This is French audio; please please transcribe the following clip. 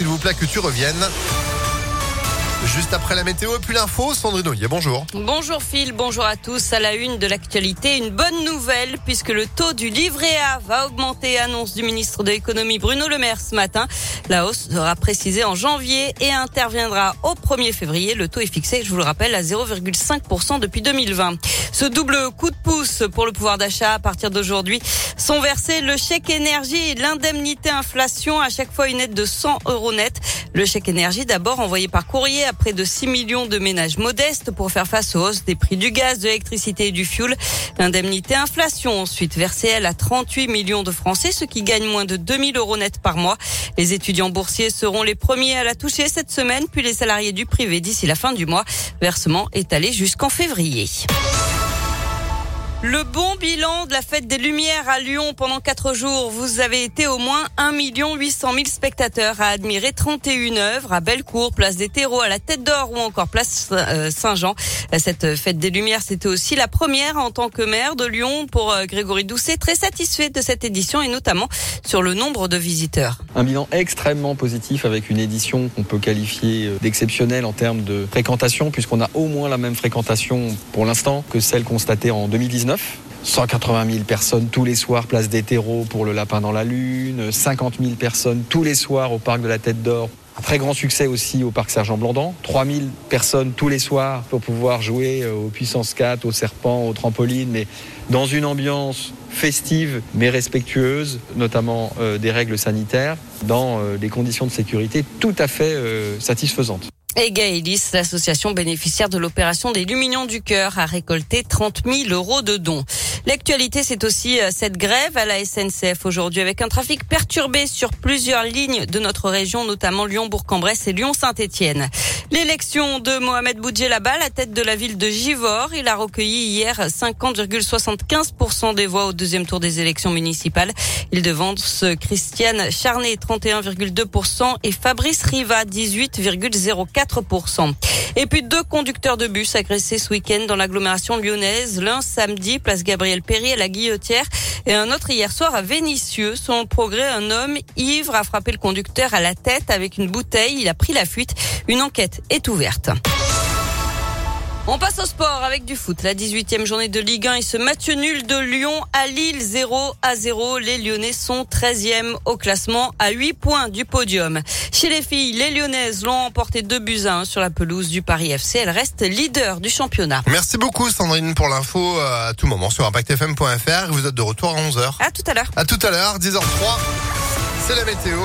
s'il vous plaît, que tu reviennes. Juste après la météo et puis l'info, Sandrine Ollier, bonjour. Bonjour Phil, bonjour à tous. À la une de l'actualité, une bonne nouvelle puisque le taux du livret A va augmenter, annonce du ministre de l'économie Bruno Le Maire ce matin. La hausse sera précisée en janvier et interviendra au 1er février. Le taux est fixé, je vous le rappelle, à 0,5% depuis 2020. Ce double coup de pouce pour le pouvoir d'achat à partir d'aujourd'hui sont versés le chèque énergie et l'indemnité inflation, à chaque fois une aide de 100 euros net. Le chèque énergie d'abord envoyé par courrier à près de 6 millions de ménages modestes pour faire face aux hausses des prix du gaz, de l'électricité et du fioul. L'indemnité inflation ensuite versée elle à 38 millions de Français, ceux qui gagnent moins de 2000 euros net par mois. Les étudiants boursiers seront les premiers à la toucher cette semaine, puis les salariés du privé d'ici la fin du mois. Versement étalé jusqu'en février. Le bon bilan de la fête des Lumières à Lyon pendant quatre jours. Vous avez été au moins 1 800 000 spectateurs à admirer 31 œuvres à Bellecour, place des terreaux, à la Tête d'Or ou encore place euh, Saint-Jean. Cette fête des Lumières, c'était aussi la première en tant que maire de Lyon pour euh, Grégory Doucet, très satisfait de cette édition et notamment sur le nombre de visiteurs. Un bilan extrêmement positif avec une édition qu'on peut qualifier euh, d'exceptionnelle en termes de fréquentation puisqu'on a au moins la même fréquentation pour l'instant que celle constatée en 2019. 180 000 personnes tous les soirs, place des terreaux pour le lapin dans la lune, 50 000 personnes tous les soirs au parc de la Tête d'Or. Un très grand succès aussi au parc Sergent Blandan. 3000 personnes tous les soirs pour pouvoir jouer euh, aux puissances 4, aux serpents, aux trampolines, mais dans une ambiance festive mais respectueuse, notamment euh, des règles sanitaires, dans euh, des conditions de sécurité tout à fait satisfaisantes. Et Gaëlis, l'association bénéficiaire de l'opération des Lumignons du Cœur, a récolté 30 000 euros de dons. L'actualité, c'est aussi euh, cette grève à la SNCF aujourd'hui avec un trafic perturbé sur plusieurs lignes de notre région, notamment Lyon-Bourg-en-Bresse et Lyon-Saint-Étienne. L'élection de Mohamed Boudjelaba, la tête de la ville de Givor, il a recueilli hier 50,75% des voix au deuxième tour des élections municipales. Il devance Christiane Charnet, 31,2% et Fabrice Riva, 18,04%. Et puis deux conducteurs de bus agressés ce week-end dans l'agglomération lyonnaise. L'un samedi, place Gabriel Perry à la Guillotière et un autre hier soir à Vénissieux. Son progrès, un homme ivre a frappé le conducteur à la tête avec une bouteille. Il a pris la fuite. Une enquête est ouverte. On passe au sport avec du foot. La 18e journée de Ligue 1 et ce match nul de Lyon à Lille 0 à 0. Les Lyonnais sont 13e au classement à 8 points du podium. Chez les filles, les Lyonnaises l'ont emporté 2 buts à 1 sur la pelouse du Paris FC. Elles restent leader du championnat. Merci beaucoup Sandrine pour l'info euh, à tout moment sur impactfm.fr. Vous êtes de retour à 11h. À tout à l'heure. À tout à l'heure, 10h03. C'est la météo.